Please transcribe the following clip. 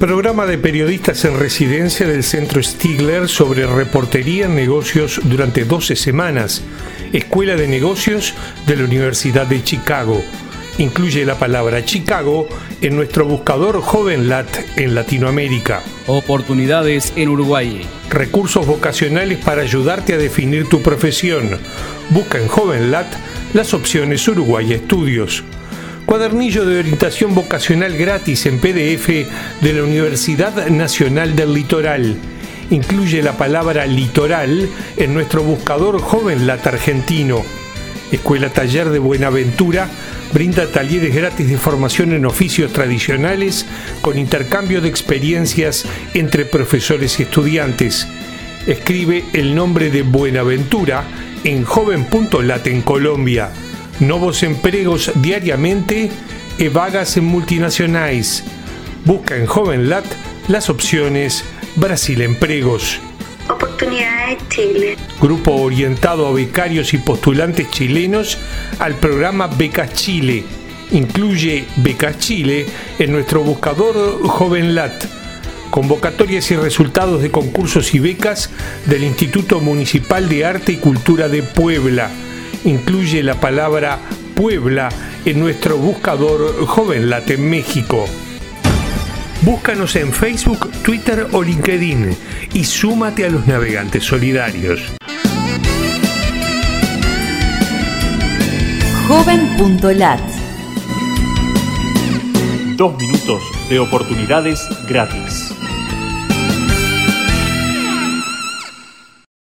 Programa de periodistas en residencia del Centro Stigler sobre reportería en negocios durante 12 semanas. Escuela de Negocios de la Universidad de Chicago. Incluye la palabra Chicago en nuestro buscador JovenLat en Latinoamérica. Oportunidades en Uruguay. Recursos vocacionales para ayudarte a definir tu profesión. Busca en JovenLat las opciones Uruguay Estudios cuadernillo de orientación vocacional gratis en PDF de la Universidad Nacional del Litoral. Incluye la palabra litoral en nuestro buscador Joven Lat Argentino. Escuela Taller de Buenaventura brinda talleres gratis de formación en oficios tradicionales con intercambio de experiencias entre profesores y estudiantes. Escribe el nombre de Buenaventura en joven.lat en Colombia. Novos empregos diariamente e vagas en multinacionales. Busca en JovenLat las opciones Brasil Empregos. Oportunidades Chile. Grupo orientado a becarios y postulantes chilenos al programa Becas Chile. Incluye Becas Chile en nuestro buscador JovenLat. Convocatorias y resultados de concursos y becas del Instituto Municipal de Arte y Cultura de Puebla incluye la palabra Puebla en nuestro buscador JovenLat en México. Búscanos en Facebook, Twitter o LinkedIn y súmate a los navegantes solidarios. Joven.lat Dos minutos de oportunidades gratis.